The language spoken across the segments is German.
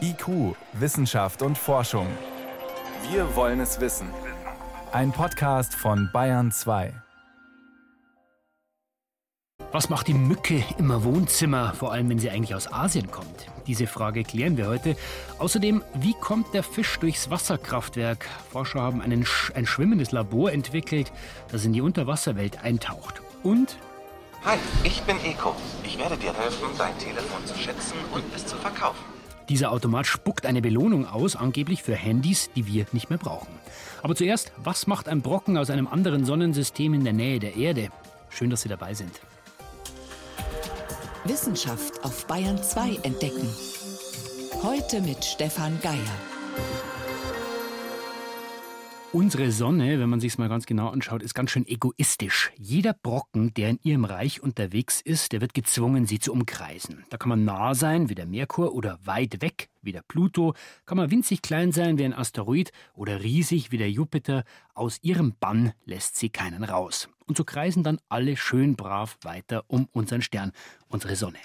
IQ, Wissenschaft und Forschung. Wir wollen es wissen. Ein Podcast von Bayern 2. Was macht die Mücke im Wohnzimmer, vor allem wenn sie eigentlich aus Asien kommt? Diese Frage klären wir heute. Außerdem, wie kommt der Fisch durchs Wasserkraftwerk? Forscher haben einen, ein schwimmendes Labor entwickelt, das in die Unterwasserwelt eintaucht. Und Hi, ich bin Eko. Ich werde dir helfen, dein Telefon zu schätzen und es zu verkaufen. Dieser Automat spuckt eine Belohnung aus, angeblich für Handys, die wir nicht mehr brauchen. Aber zuerst, was macht ein Brocken aus einem anderen Sonnensystem in der Nähe der Erde? Schön, dass Sie dabei sind. Wissenschaft auf Bayern 2 entdecken. Heute mit Stefan Geier. Unsere Sonne, wenn man sich es mal ganz genau anschaut, ist ganz schön egoistisch. Jeder Brocken, der in ihrem Reich unterwegs ist, der wird gezwungen, sie zu umkreisen. Da kann man nah sein, wie der Merkur, oder weit weg, wie der Pluto, kann man winzig klein sein wie ein Asteroid oder riesig wie der Jupiter. Aus ihrem Bann lässt sie keinen raus. Und so kreisen dann alle schön brav weiter um unseren Stern, unsere Sonne.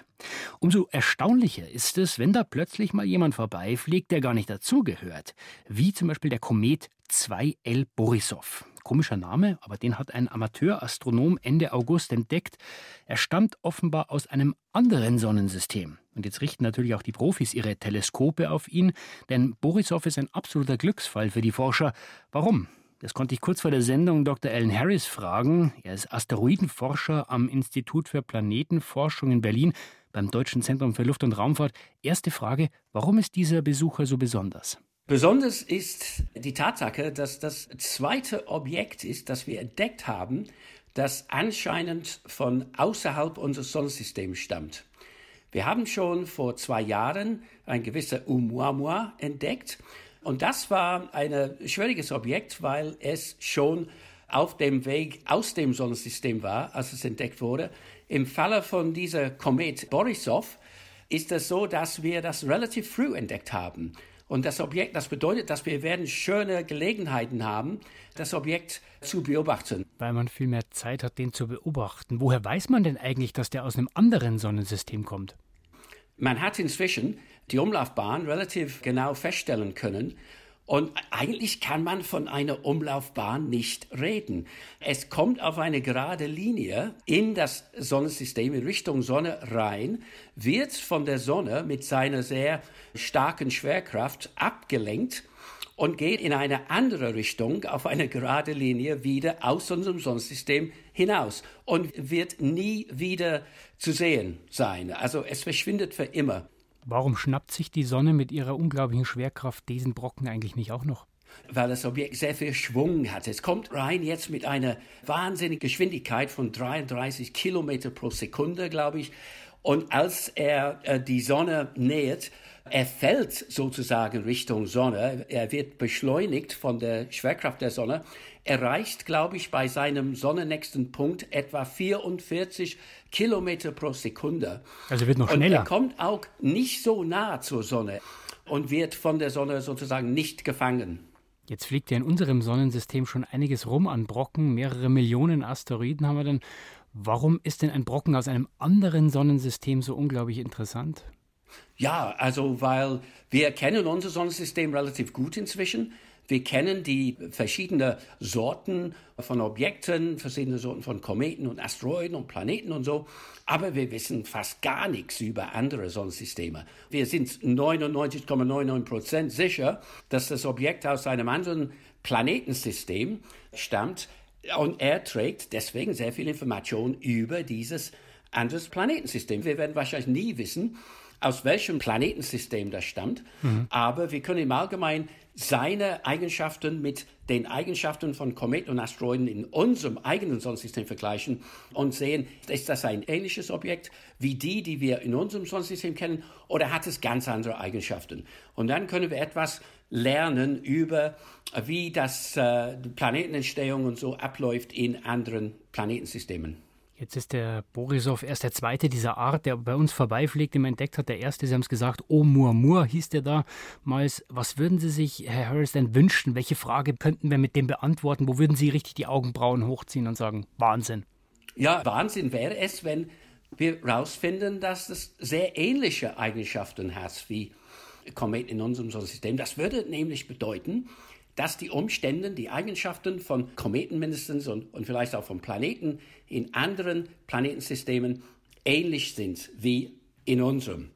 Umso erstaunlicher ist es, wenn da plötzlich mal jemand vorbeifliegt, der gar nicht dazugehört. Wie zum Beispiel der Komet 2L Borisov. Komischer Name, aber den hat ein Amateurastronom Ende August entdeckt. Er stammt offenbar aus einem anderen Sonnensystem. Und jetzt richten natürlich auch die Profis ihre Teleskope auf ihn, denn Borisov ist ein absoluter Glücksfall für die Forscher. Warum? Das konnte ich kurz vor der Sendung Dr. Alan Harris fragen. Er ist Asteroidenforscher am Institut für Planetenforschung in Berlin beim Deutschen Zentrum für Luft- und Raumfahrt. Erste Frage, warum ist dieser Besucher so besonders? Besonders ist die Tatsache, dass das zweite Objekt ist, das wir entdeckt haben, das anscheinend von außerhalb unseres Sonnensystems stammt. Wir haben schon vor zwei Jahren ein gewisser Oumuamua entdeckt und das war ein schwieriges Objekt, weil es schon auf dem Weg aus dem Sonnensystem war, als es entdeckt wurde. Im Falle von dieser Komet Borisov ist es so, dass wir das relativ früh entdeckt haben. Und das Objekt, das bedeutet, dass wir werden schöne Gelegenheiten haben, das Objekt zu beobachten. Weil man viel mehr Zeit hat, den zu beobachten. Woher weiß man denn eigentlich, dass der aus einem anderen Sonnensystem kommt? Man hat inzwischen die Umlaufbahn relativ genau feststellen können. Und eigentlich kann man von einer Umlaufbahn nicht reden. Es kommt auf eine gerade Linie in das Sonnensystem in Richtung Sonne rein, wird von der Sonne mit seiner sehr starken Schwerkraft abgelenkt und geht in eine andere Richtung auf eine gerade Linie wieder aus unserem Sonnensystem hinaus und wird nie wieder zu sehen sein. Also es verschwindet für immer. Warum schnappt sich die Sonne mit ihrer unglaublichen Schwerkraft diesen Brocken eigentlich nicht auch noch? Weil das Objekt sehr viel Schwung hat. Es kommt rein jetzt mit einer wahnsinnigen Geschwindigkeit von 33 Kilometer pro Sekunde, glaube ich. Und als er äh, die Sonne nähert, er fällt sozusagen Richtung Sonne. Er wird beschleunigt von der Schwerkraft der Sonne. Erreicht, glaube ich, bei seinem sonnennächsten Punkt etwa 44 Kilometer pro Sekunde. Also wird noch schneller. Und er kommt auch nicht so nah zur Sonne und wird von der Sonne sozusagen nicht gefangen. Jetzt fliegt ja in unserem Sonnensystem schon einiges rum an Brocken. Mehrere Millionen Asteroiden haben wir dann. Warum ist denn ein Brocken aus einem anderen Sonnensystem so unglaublich interessant? Ja, also weil wir kennen unser Sonnensystem relativ gut inzwischen. Wir kennen die verschiedenen Sorten von Objekten, verschiedene Sorten von Kometen und Asteroiden und Planeten und so. Aber wir wissen fast gar nichts über andere Sonnensysteme. Wir sind 99,99 Prozent sicher, dass das Objekt aus einem anderen Planetensystem stammt. Und er trägt deswegen sehr viel Information über dieses anderes Planetensystem. Wir werden wahrscheinlich nie wissen, aus welchem Planetensystem das stammt, mhm. aber wir können im Allgemeinen seine Eigenschaften mit den Eigenschaften von Kometen und Asteroiden in unserem eigenen Sonnensystem vergleichen und sehen, ist das ein ähnliches Objekt wie die, die wir in unserem Sonnensystem kennen, oder hat es ganz andere Eigenschaften? Und dann können wir etwas lernen über, wie das äh, Planetenentstehung und so abläuft in anderen Planetensystemen. Jetzt ist der Borisov erst der zweite dieser Art, der bei uns vorbeifliegt, den man entdeckt hat. Der erste, Sie haben es gesagt, Oumuamua hieß der damals. Was würden Sie sich, Herr Harris, denn wünschen? Welche Frage könnten wir mit dem beantworten? Wo würden Sie richtig die Augenbrauen hochziehen und sagen, Wahnsinn? Ja, Wahnsinn wäre es, wenn wir herausfinden, dass es sehr ähnliche Eigenschaften hat wie Kometen in unserem Sonnensystem. Das würde nämlich bedeuten, dass die Umstände, die Eigenschaften von Kometen mindestens und, und vielleicht auch von Planeten in anderen Planetensystemen ähnlich sind wie in unserem.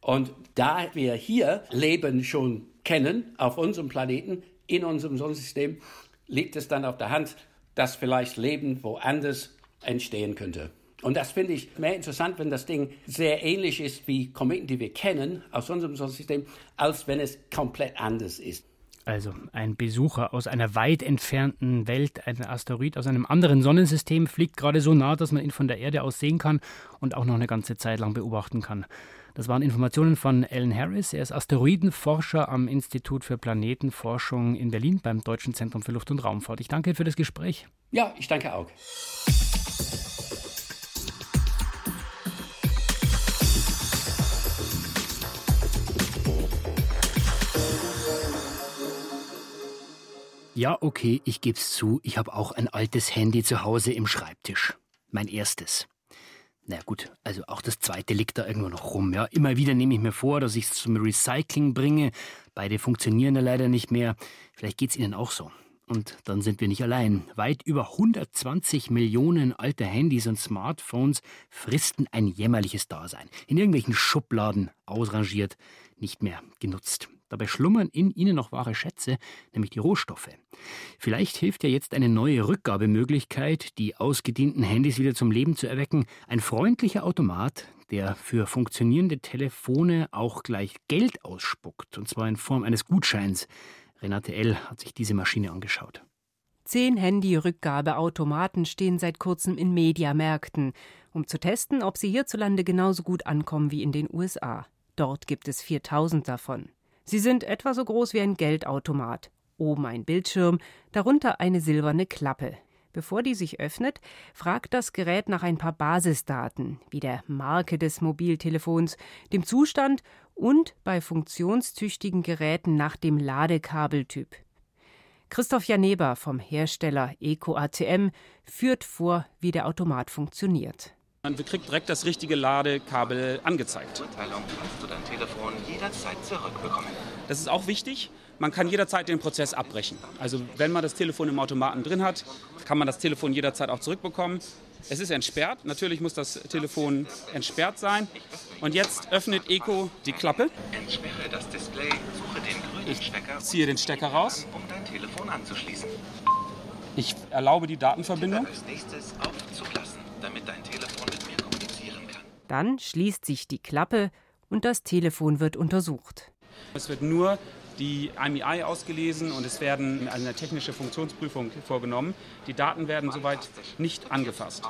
Und da wir hier Leben schon kennen auf unserem Planeten, in unserem Sonnensystem, liegt es dann auf der Hand, dass vielleicht Leben woanders entstehen könnte. Und das finde ich mehr interessant, wenn das Ding sehr ähnlich ist wie Kometen, die wir kennen aus unserem Sonnensystem, als wenn es komplett anders ist. Also ein Besucher aus einer weit entfernten Welt, ein Asteroid aus einem anderen Sonnensystem, fliegt gerade so nah, dass man ihn von der Erde aus sehen kann und auch noch eine ganze Zeit lang beobachten kann. Das waren Informationen von Alan Harris. Er ist Asteroidenforscher am Institut für Planetenforschung in Berlin beim Deutschen Zentrum für Luft- und Raumfahrt. Ich danke für das Gespräch. Ja, ich danke auch. Ja, okay, ich geb's zu, ich habe auch ein altes Handy zu Hause im Schreibtisch. Mein erstes. Na gut, also auch das zweite liegt da irgendwo noch rum. Ja, immer wieder nehme ich mir vor, dass ich es zum Recycling bringe. Beide funktionieren ja leider nicht mehr. Vielleicht geht's Ihnen auch so. Und dann sind wir nicht allein. Weit über 120 Millionen alte Handys und Smartphones fristen ein jämmerliches Dasein. In irgendwelchen Schubladen ausrangiert, nicht mehr genutzt. Dabei schlummern in ihnen noch wahre Schätze, nämlich die Rohstoffe. Vielleicht hilft ja jetzt eine neue Rückgabemöglichkeit, die ausgedienten Handys wieder zum Leben zu erwecken. Ein freundlicher Automat, der für funktionierende Telefone auch gleich Geld ausspuckt, und zwar in Form eines Gutscheins. Renate L. hat sich diese Maschine angeschaut. Zehn Handy-Rückgabeautomaten stehen seit kurzem in Mediamärkten, um zu testen, ob sie hierzulande genauso gut ankommen wie in den USA. Dort gibt es 4000 davon. Sie sind etwa so groß wie ein Geldautomat. Oben ein Bildschirm, darunter eine silberne Klappe. Bevor die sich öffnet, fragt das Gerät nach ein paar Basisdaten, wie der Marke des Mobiltelefons, dem Zustand und bei funktionstüchtigen Geräten nach dem Ladekabeltyp. Christoph Janeber vom Hersteller EcoATM führt vor, wie der Automat funktioniert. Man kriegt direkt das richtige Ladekabel angezeigt. Mitteilung kannst du dein Telefon jederzeit zurückbekommen. Das ist auch wichtig. Man kann jederzeit den Prozess abbrechen. Also wenn man das Telefon im Automaten drin hat, kann man das Telefon jederzeit auch zurückbekommen. Es ist entsperrt. Natürlich muss das Telefon entsperrt sein. Und jetzt öffnet Eco die Klappe. Entsperre das Display, suche den grünen Stecker. Ziehe den Stecker raus. Um dein Telefon anzuschließen. Ich erlaube die Datenverbindung. Als nächstes auf zulassen, damit dein Telefon mit mir kommunizieren kann. Dann schließt sich die Klappe und das Telefon wird untersucht. Es wird nur die IMEI ausgelesen und es werden eine technische Funktionsprüfung vorgenommen. Die Daten werden soweit nicht angefasst.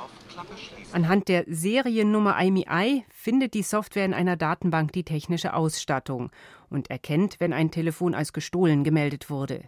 Anhand der Seriennummer IMEI findet die Software in einer Datenbank die technische Ausstattung und erkennt, wenn ein Telefon als gestohlen gemeldet wurde.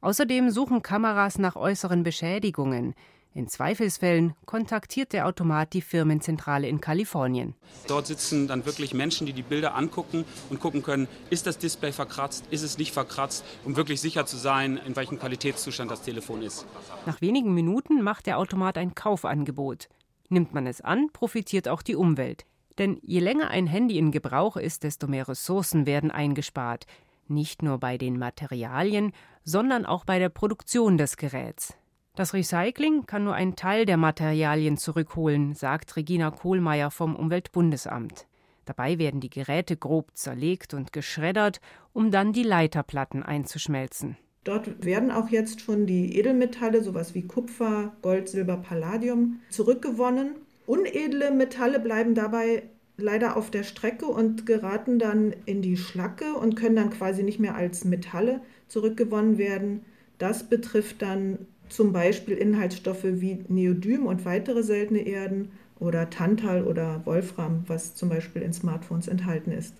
Außerdem suchen Kameras nach äußeren Beschädigungen. In Zweifelsfällen kontaktiert der Automat die Firmenzentrale in Kalifornien. Dort sitzen dann wirklich Menschen, die die Bilder angucken und gucken können, ist das Display verkratzt, ist es nicht verkratzt, um wirklich sicher zu sein, in welchem Qualitätszustand das Telefon ist. Nach wenigen Minuten macht der Automat ein Kaufangebot. Nimmt man es an, profitiert auch die Umwelt. Denn je länger ein Handy in Gebrauch ist, desto mehr Ressourcen werden eingespart. Nicht nur bei den Materialien, sondern auch bei der Produktion des Geräts. Das Recycling kann nur einen Teil der Materialien zurückholen, sagt Regina Kohlmeier vom Umweltbundesamt. Dabei werden die Geräte grob zerlegt und geschreddert, um dann die Leiterplatten einzuschmelzen. Dort werden auch jetzt schon die Edelmetalle, sowas wie Kupfer, Gold, Silber, Palladium, zurückgewonnen. Unedle Metalle bleiben dabei leider auf der Strecke und geraten dann in die Schlacke und können dann quasi nicht mehr als Metalle zurückgewonnen werden. Das betrifft dann zum Beispiel Inhaltsstoffe wie Neodym und weitere seltene Erden oder Tantal oder Wolfram, was zum Beispiel in Smartphones enthalten ist.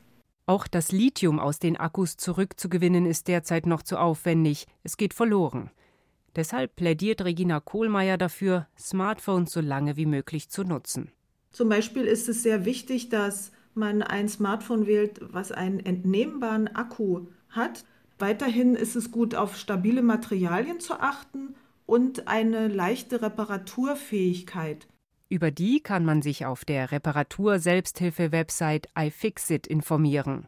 Auch das Lithium aus den Akkus zurückzugewinnen ist derzeit noch zu aufwendig. Es geht verloren. Deshalb plädiert Regina Kohlmeier dafür, Smartphones so lange wie möglich zu nutzen. Zum Beispiel ist es sehr wichtig, dass man ein Smartphone wählt, was einen entnehmbaren Akku hat. Weiterhin ist es gut, auf stabile Materialien zu achten und eine leichte Reparaturfähigkeit. Über die kann man sich auf der Reparatur-Selbsthilfe-Website iFixit informieren.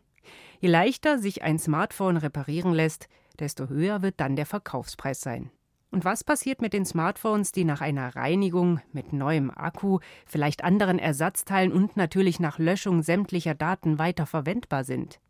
Je leichter sich ein Smartphone reparieren lässt, desto höher wird dann der Verkaufspreis sein. Und was passiert mit den Smartphones, die nach einer Reinigung mit neuem Akku, vielleicht anderen Ersatzteilen und natürlich nach Löschung sämtlicher Daten weiter verwendbar sind?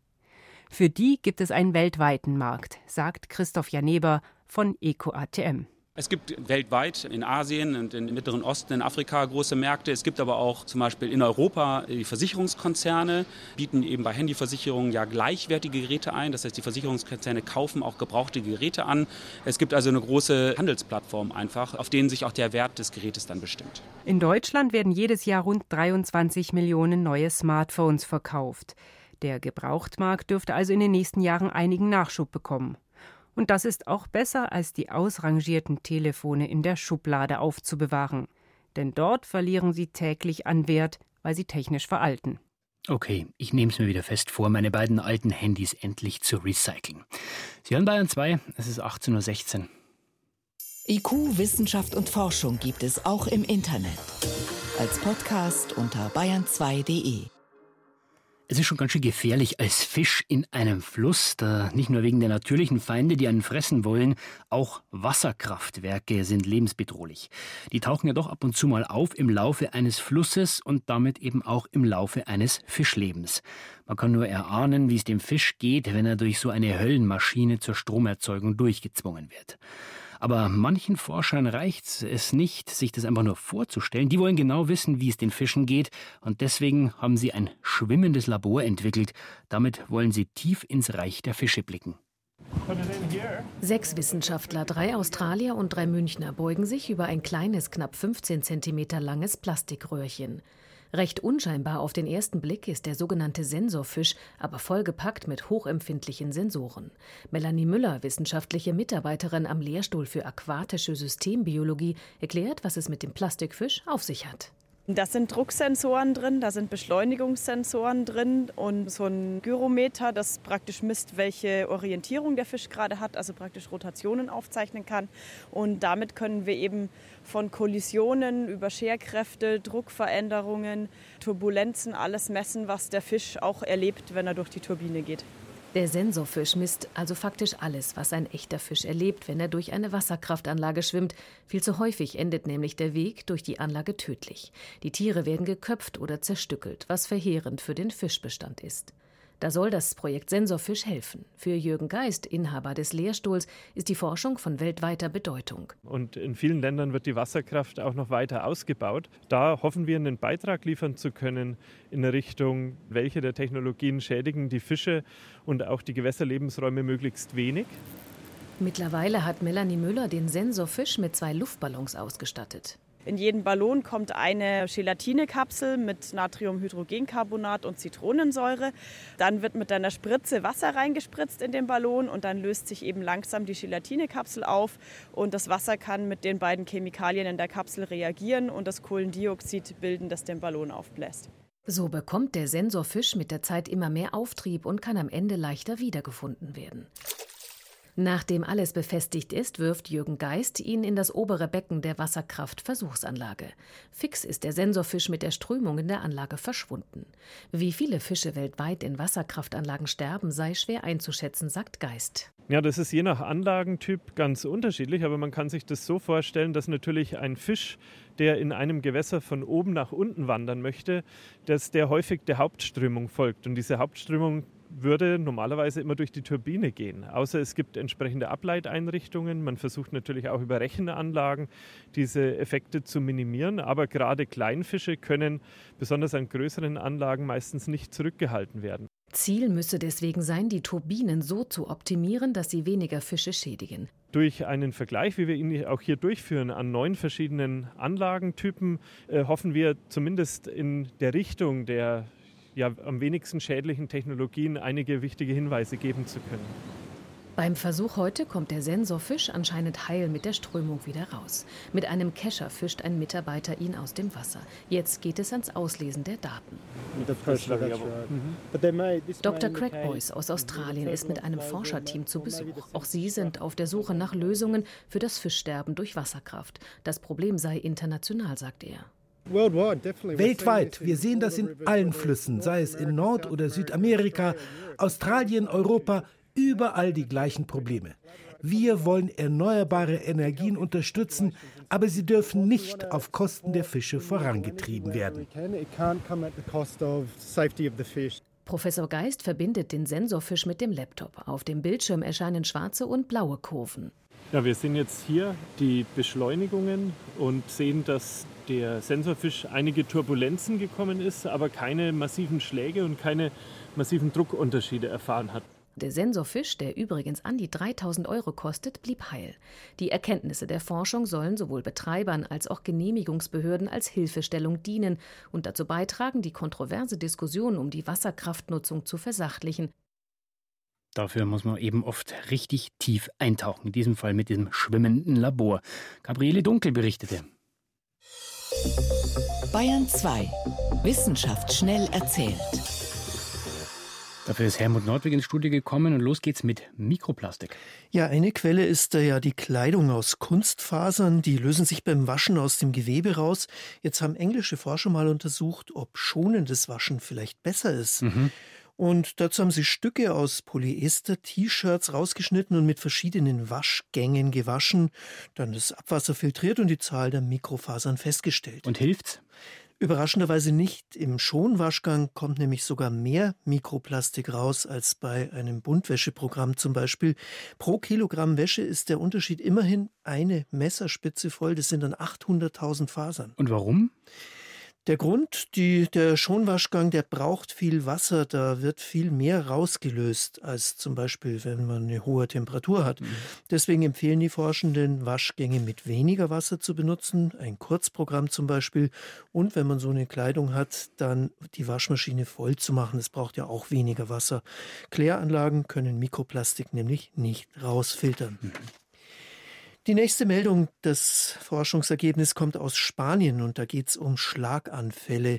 Für die gibt es einen weltweiten Markt, sagt Christoph Janeber von EcoATM. Es gibt weltweit in Asien und im Mittleren Osten, in Afrika große Märkte. Es gibt aber auch zum Beispiel in Europa die Versicherungskonzerne, bieten eben bei Handyversicherungen ja gleichwertige Geräte ein. Das heißt, die Versicherungskonzerne kaufen auch gebrauchte Geräte an. Es gibt also eine große Handelsplattform einfach, auf denen sich auch der Wert des Gerätes dann bestimmt. In Deutschland werden jedes Jahr rund 23 Millionen neue Smartphones verkauft. Der Gebrauchtmarkt dürfte also in den nächsten Jahren einigen Nachschub bekommen. Und das ist auch besser, als die ausrangierten Telefone in der Schublade aufzubewahren. Denn dort verlieren sie täglich an Wert, weil sie technisch veralten. Okay, ich nehme es mir wieder fest vor, meine beiden alten Handys endlich zu recyceln. Sie hören Bayern 2, es ist 18.16 Uhr. IQ, Wissenschaft und Forschung gibt es auch im Internet. Als Podcast unter bayern2.de. Es ist schon ganz schön gefährlich als Fisch in einem Fluss, da nicht nur wegen der natürlichen Feinde, die einen fressen wollen, auch Wasserkraftwerke sind lebensbedrohlich. Die tauchen ja doch ab und zu mal auf im Laufe eines Flusses und damit eben auch im Laufe eines Fischlebens. Man kann nur erahnen, wie es dem Fisch geht, wenn er durch so eine Höllenmaschine zur Stromerzeugung durchgezwungen wird. Aber manchen Forschern reicht es nicht, sich das einfach nur vorzustellen. Die wollen genau wissen, wie es den Fischen geht. Und deswegen haben sie ein schwimmendes Labor entwickelt. Damit wollen sie tief ins Reich der Fische blicken. Sechs Wissenschaftler, drei Australier und drei Münchner beugen sich über ein kleines, knapp 15 cm langes Plastikröhrchen. Recht unscheinbar auf den ersten Blick ist der sogenannte Sensorfisch, aber vollgepackt mit hochempfindlichen Sensoren. Melanie Müller, wissenschaftliche Mitarbeiterin am Lehrstuhl für aquatische Systembiologie, erklärt, was es mit dem Plastikfisch auf sich hat. Da sind Drucksensoren drin, da sind Beschleunigungssensoren drin und so ein Gyrometer, das praktisch misst, welche Orientierung der Fisch gerade hat, also praktisch Rotationen aufzeichnen kann. Und damit können wir eben von Kollisionen über Scherkräfte, Druckveränderungen, Turbulenzen alles messen, was der Fisch auch erlebt, wenn er durch die Turbine geht. Der Sensorfisch misst also faktisch alles, was ein echter Fisch erlebt, wenn er durch eine Wasserkraftanlage schwimmt. Viel zu häufig endet nämlich der Weg durch die Anlage tödlich. Die Tiere werden geköpft oder zerstückelt, was verheerend für den Fischbestand ist. Da soll das Projekt Sensorfisch helfen. Für Jürgen Geist, Inhaber des Lehrstuhls, ist die Forschung von weltweiter Bedeutung. Und in vielen Ländern wird die Wasserkraft auch noch weiter ausgebaut. Da hoffen wir, einen Beitrag liefern zu können in Richtung, welche der Technologien schädigen die Fische und auch die Gewässerlebensräume möglichst wenig. Mittlerweile hat Melanie Müller den Sensorfisch mit zwei Luftballons ausgestattet. In jeden Ballon kommt eine Gelatinekapsel mit Natriumhydrogencarbonat und Zitronensäure. Dann wird mit einer Spritze Wasser reingespritzt in den Ballon und dann löst sich eben langsam die Gelatinekapsel auf und das Wasser kann mit den beiden Chemikalien in der Kapsel reagieren und das Kohlendioxid bilden, das den Ballon aufbläst. So bekommt der Sensorfisch mit der Zeit immer mehr Auftrieb und kann am Ende leichter wiedergefunden werden. Nachdem alles befestigt ist, wirft Jürgen Geist ihn in das obere Becken der Wasserkraft-Versuchsanlage. Fix ist der Sensorfisch mit der Strömung in der Anlage verschwunden. Wie viele Fische weltweit in Wasserkraftanlagen sterben, sei schwer einzuschätzen, sagt Geist. Ja, das ist je nach Anlagentyp ganz unterschiedlich, aber man kann sich das so vorstellen, dass natürlich ein Fisch, der in einem Gewässer von oben nach unten wandern möchte, dass der häufig der Hauptströmung folgt. Und diese Hauptströmung würde normalerweise immer durch die Turbine gehen. Außer es gibt entsprechende Ableiteinrichtungen. Man versucht natürlich auch über Rechenanlagen diese Effekte zu minimieren. Aber gerade Kleinfische können besonders an größeren Anlagen meistens nicht zurückgehalten werden. Ziel müsse deswegen sein, die Turbinen so zu optimieren, dass sie weniger Fische schädigen. Durch einen Vergleich, wie wir ihn auch hier durchführen, an neun verschiedenen Anlagentypen, äh, hoffen wir zumindest in der Richtung der ja, am wenigsten schädlichen Technologien einige wichtige Hinweise geben zu können. Beim Versuch heute kommt der Sensorfisch anscheinend heil mit der Strömung wieder raus. Mit einem Kescher fischt ein Mitarbeiter ihn aus dem Wasser. Jetzt geht es ans Auslesen der Daten. Dr. Craig Boyce aus Australien ist mit einem Forscherteam zu Besuch. Auch sie sind auf der Suche nach Lösungen für das Fischsterben durch Wasserkraft. Das Problem sei international, sagt er. Weltweit. Wir sehen das in allen Flüssen, sei es in Nord- oder Südamerika, Australien, Europa, überall die gleichen Probleme. Wir wollen erneuerbare Energien unterstützen, aber sie dürfen nicht auf Kosten der Fische vorangetrieben werden. Professor Geist verbindet den Sensorfisch mit dem Laptop. Auf dem Bildschirm erscheinen schwarze und blaue Kurven. Ja, wir sehen jetzt hier die Beschleunigungen und sehen, dass der Sensorfisch einige Turbulenzen gekommen ist, aber keine massiven Schläge und keine massiven Druckunterschiede erfahren hat. Der Sensorfisch, der übrigens an die 3000 Euro kostet, blieb heil. Die Erkenntnisse der Forschung sollen sowohl Betreibern als auch Genehmigungsbehörden als Hilfestellung dienen und dazu beitragen, die kontroverse Diskussion um die Wasserkraftnutzung zu versachlichen. Dafür muss man eben oft richtig tief eintauchen, in diesem Fall mit diesem schwimmenden Labor. Gabriele Dunkel berichtete. Bayern 2. Wissenschaft schnell erzählt. Dafür ist Helmut Nordwig ins Studio gekommen und los geht's mit Mikroplastik. Ja, eine Quelle ist ja die Kleidung aus Kunstfasern. Die lösen sich beim Waschen aus dem Gewebe raus. Jetzt haben englische Forscher mal untersucht, ob schonendes Waschen vielleicht besser ist. Mhm. Und dazu haben sie Stücke aus Polyester-T-Shirts rausgeschnitten und mit verschiedenen Waschgängen gewaschen, dann das Abwasser filtriert und die Zahl der Mikrofasern festgestellt. Und hilft's? Überraschenderweise nicht. Im Schonwaschgang kommt nämlich sogar mehr Mikroplastik raus als bei einem Buntwäscheprogramm zum Beispiel. Pro Kilogramm Wäsche ist der Unterschied immerhin eine Messerspitze voll. Das sind dann 800.000 Fasern. Und warum? Der Grund, die, der Schonwaschgang, der braucht viel Wasser, da wird viel mehr rausgelöst als zum Beispiel, wenn man eine hohe Temperatur hat. Mhm. Deswegen empfehlen die Forschenden, Waschgänge mit weniger Wasser zu benutzen, ein Kurzprogramm zum Beispiel. Und wenn man so eine Kleidung hat, dann die Waschmaschine voll zu machen. Es braucht ja auch weniger Wasser. Kläranlagen können Mikroplastik nämlich nicht rausfiltern. Mhm. Die nächste Meldung, das Forschungsergebnis kommt aus Spanien und da geht es um Schlaganfälle.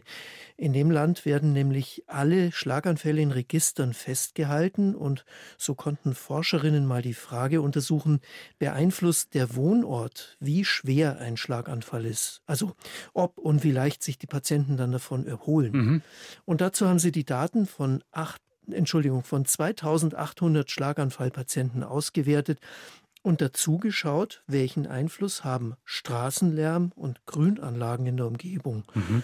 In dem Land werden nämlich alle Schlaganfälle in Registern festgehalten und so konnten Forscherinnen mal die Frage untersuchen, beeinflusst der Wohnort, wie schwer ein Schlaganfall ist. Also ob und wie leicht sich die Patienten dann davon erholen. Mhm. Und dazu haben sie die Daten von acht Entschuldigung, von 2800 Schlaganfallpatienten ausgewertet und dazu geschaut, welchen Einfluss haben Straßenlärm und Grünanlagen in der Umgebung. Mhm.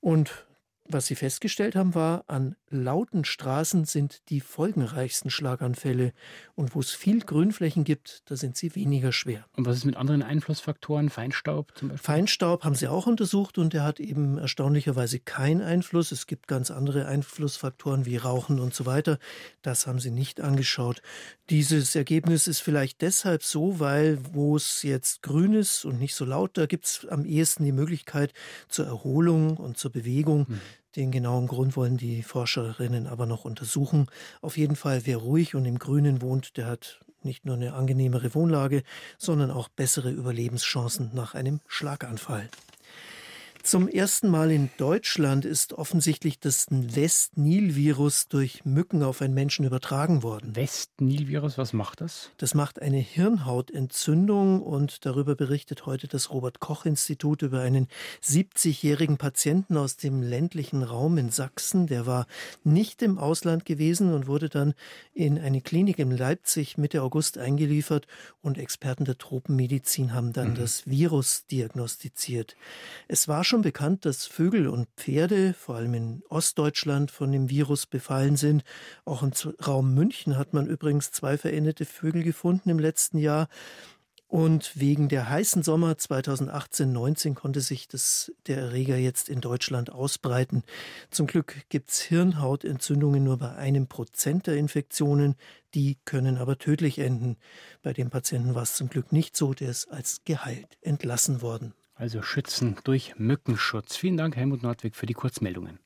Und was sie festgestellt haben, war, an lauten Straßen sind die folgenreichsten Schlaganfälle. Und wo es viel Grünflächen gibt, da sind sie weniger schwer. Und was ist mit anderen Einflussfaktoren? Feinstaub zum Beispiel? Feinstaub haben sie auch untersucht und der hat eben erstaunlicherweise keinen Einfluss. Es gibt ganz andere Einflussfaktoren wie Rauchen und so weiter. Das haben sie nicht angeschaut. Dieses Ergebnis ist vielleicht deshalb so, weil wo es jetzt grün ist und nicht so laut, da gibt es am ehesten die Möglichkeit zur Erholung und zur Bewegung. Hm. Den genauen Grund wollen die Forscherinnen aber noch untersuchen. Auf jeden Fall, wer ruhig und im Grünen wohnt, der hat nicht nur eine angenehmere Wohnlage, sondern auch bessere Überlebenschancen nach einem Schlaganfall. Zum ersten Mal in Deutschland ist offensichtlich das West-Nil-Virus durch Mücken auf einen Menschen übertragen worden. West-Nil-Virus, was macht das? Das macht eine Hirnhautentzündung und darüber berichtet heute das Robert-Koch-Institut über einen 70-jährigen Patienten aus dem ländlichen Raum in Sachsen. Der war nicht im Ausland gewesen und wurde dann in eine Klinik in Leipzig Mitte August eingeliefert und Experten der Tropenmedizin haben dann mhm. das Virus diagnostiziert. Es war schon bekannt, dass Vögel und Pferde, vor allem in Ostdeutschland, von dem Virus befallen sind. Auch im Raum München hat man übrigens zwei veränderte Vögel gefunden im letzten Jahr. Und wegen der heißen Sommer 2018-19 konnte sich das, der Erreger jetzt in Deutschland ausbreiten. Zum Glück gibt es Hirnhautentzündungen nur bei einem Prozent der Infektionen. Die können aber tödlich enden. Bei dem Patienten war es zum Glück nicht so, der ist als geheilt entlassen worden. Also schützen durch Mückenschutz. Vielen Dank, Helmut Nordwig, für die Kurzmeldungen.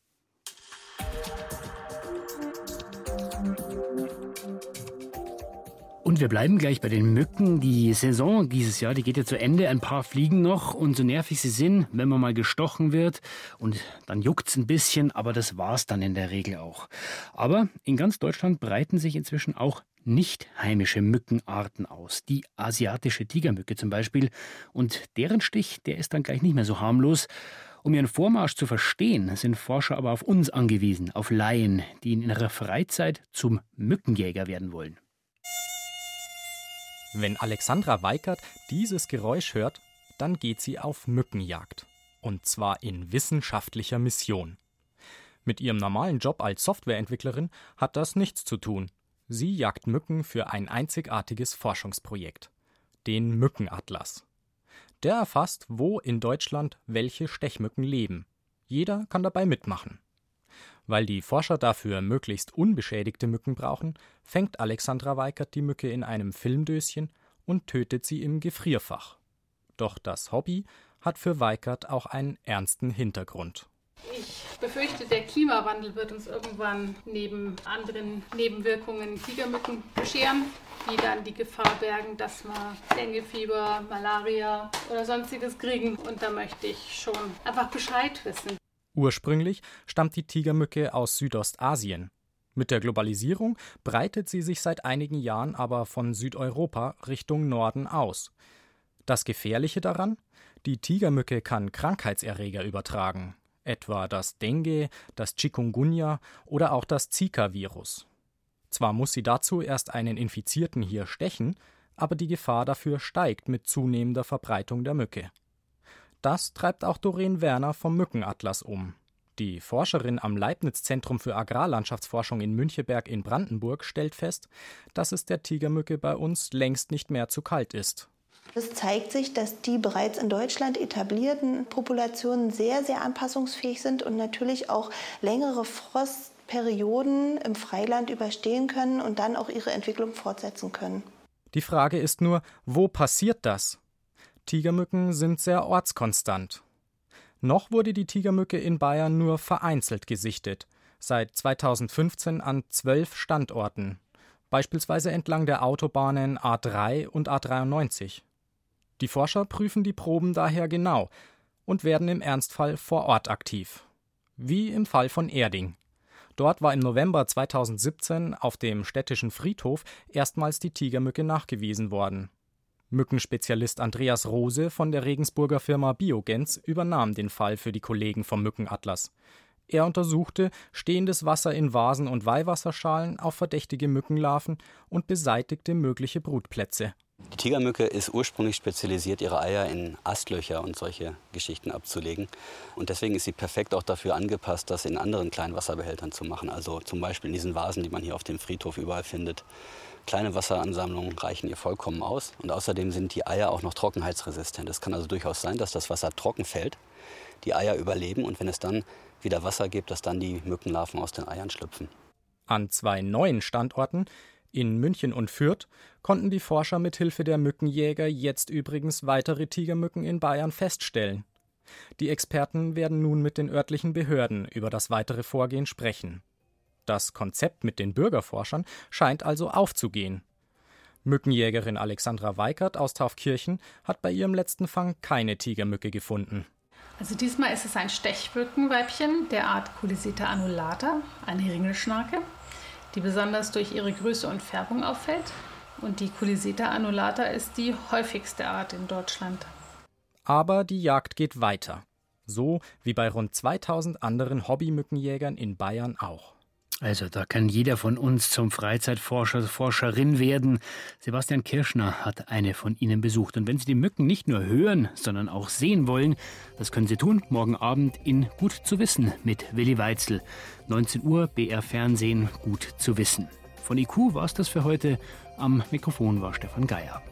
Und wir bleiben gleich bei den Mücken. Die Saison dieses Jahr, die geht ja zu Ende. Ein paar fliegen noch und so nervig sie sind, wenn man mal gestochen wird und dann juckt es ein bisschen, aber das war's dann in der Regel auch. Aber in ganz Deutschland breiten sich inzwischen auch nicht heimische Mückenarten aus, die asiatische Tigermücke zum Beispiel. Und deren Stich, der ist dann gleich nicht mehr so harmlos. Um ihren Vormarsch zu verstehen, sind Forscher aber auf uns angewiesen, auf Laien, die in ihrer Freizeit zum Mückenjäger werden wollen. Wenn Alexandra Weikert dieses Geräusch hört, dann geht sie auf Mückenjagd. Und zwar in wissenschaftlicher Mission. Mit ihrem normalen Job als Softwareentwicklerin hat das nichts zu tun. Sie jagt Mücken für ein einzigartiges Forschungsprojekt, den Mückenatlas. Der erfasst, wo in Deutschland welche Stechmücken leben. Jeder kann dabei mitmachen. Weil die Forscher dafür möglichst unbeschädigte Mücken brauchen, fängt Alexandra Weikert die Mücke in einem Filmdöschen und tötet sie im Gefrierfach. Doch das Hobby hat für Weikert auch einen ernsten Hintergrund. Ich befürchte, der Klimawandel wird uns irgendwann neben anderen Nebenwirkungen Tigermücken bescheren, die dann die Gefahr bergen, dass wir Denguefieber, Malaria oder sonstiges kriegen. Und da möchte ich schon einfach Bescheid wissen. Ursprünglich stammt die Tigermücke aus Südostasien. Mit der Globalisierung breitet sie sich seit einigen Jahren aber von Südeuropa Richtung Norden aus. Das Gefährliche daran? Die Tigermücke kann Krankheitserreger übertragen, etwa das Dengue, das Chikungunya oder auch das Zika-Virus. Zwar muss sie dazu erst einen Infizierten hier stechen, aber die Gefahr dafür steigt mit zunehmender Verbreitung der Mücke. Das treibt auch Doreen Werner vom Mückenatlas um. Die Forscherin am Leibniz-Zentrum für Agrarlandschaftsforschung in Müncheberg in Brandenburg stellt fest, dass es der Tigermücke bei uns längst nicht mehr zu kalt ist. Es zeigt sich, dass die bereits in Deutschland etablierten Populationen sehr, sehr anpassungsfähig sind und natürlich auch längere Frostperioden im Freiland überstehen können und dann auch ihre Entwicklung fortsetzen können. Die Frage ist nur, wo passiert das? Tigermücken sind sehr ortskonstant. Noch wurde die Tigermücke in Bayern nur vereinzelt gesichtet, seit 2015 an zwölf Standorten, beispielsweise entlang der Autobahnen A3 und A93. Die Forscher prüfen die Proben daher genau und werden im Ernstfall vor Ort aktiv. Wie im Fall von Erding. Dort war im November 2017 auf dem städtischen Friedhof erstmals die Tigermücke nachgewiesen worden. Mückenspezialist Andreas Rose von der Regensburger Firma Biogens übernahm den Fall für die Kollegen vom Mückenatlas. Er untersuchte stehendes Wasser in Vasen und Weihwasserschalen auf verdächtige Mückenlarven und beseitigte mögliche Brutplätze. Die Tigermücke ist ursprünglich spezialisiert, ihre Eier in Astlöcher und solche Geschichten abzulegen. Und deswegen ist sie perfekt auch dafür angepasst, das in anderen kleinen Wasserbehältern zu machen. Also zum Beispiel in diesen Vasen, die man hier auf dem Friedhof überall findet. Kleine Wasseransammlungen reichen ihr vollkommen aus. Und außerdem sind die Eier auch noch trockenheitsresistent. Es kann also durchaus sein, dass das Wasser trocken fällt, die Eier überleben und wenn es dann wieder Wasser gibt, dass dann die Mückenlarven aus den Eiern schlüpfen. An zwei neuen Standorten, in München und Fürth, konnten die Forscher mit Hilfe der Mückenjäger jetzt übrigens weitere Tigermücken in Bayern feststellen. Die Experten werden nun mit den örtlichen Behörden über das weitere Vorgehen sprechen. Das Konzept mit den Bürgerforschern scheint also aufzugehen. Mückenjägerin Alexandra Weikert aus Taufkirchen hat bei ihrem letzten Fang keine Tigermücke gefunden. Also diesmal ist es ein Stechmückenweibchen der Art Culisita annulata, eine Ringelschnarke, die besonders durch ihre Größe und Färbung auffällt. Und die Culisita annulata ist die häufigste Art in Deutschland. Aber die Jagd geht weiter. So wie bei rund 2000 anderen Hobbymückenjägern in Bayern auch. Also da kann jeder von uns zum Freizeitforscher, Forscherin werden. Sebastian Kirschner hat eine von Ihnen besucht. Und wenn Sie die Mücken nicht nur hören, sondern auch sehen wollen, das können Sie tun morgen Abend in Gut zu wissen mit Willi Weitzel. 19 Uhr BR Fernsehen Gut zu wissen. Von IQ war es das für heute. Am Mikrofon war Stefan Geier.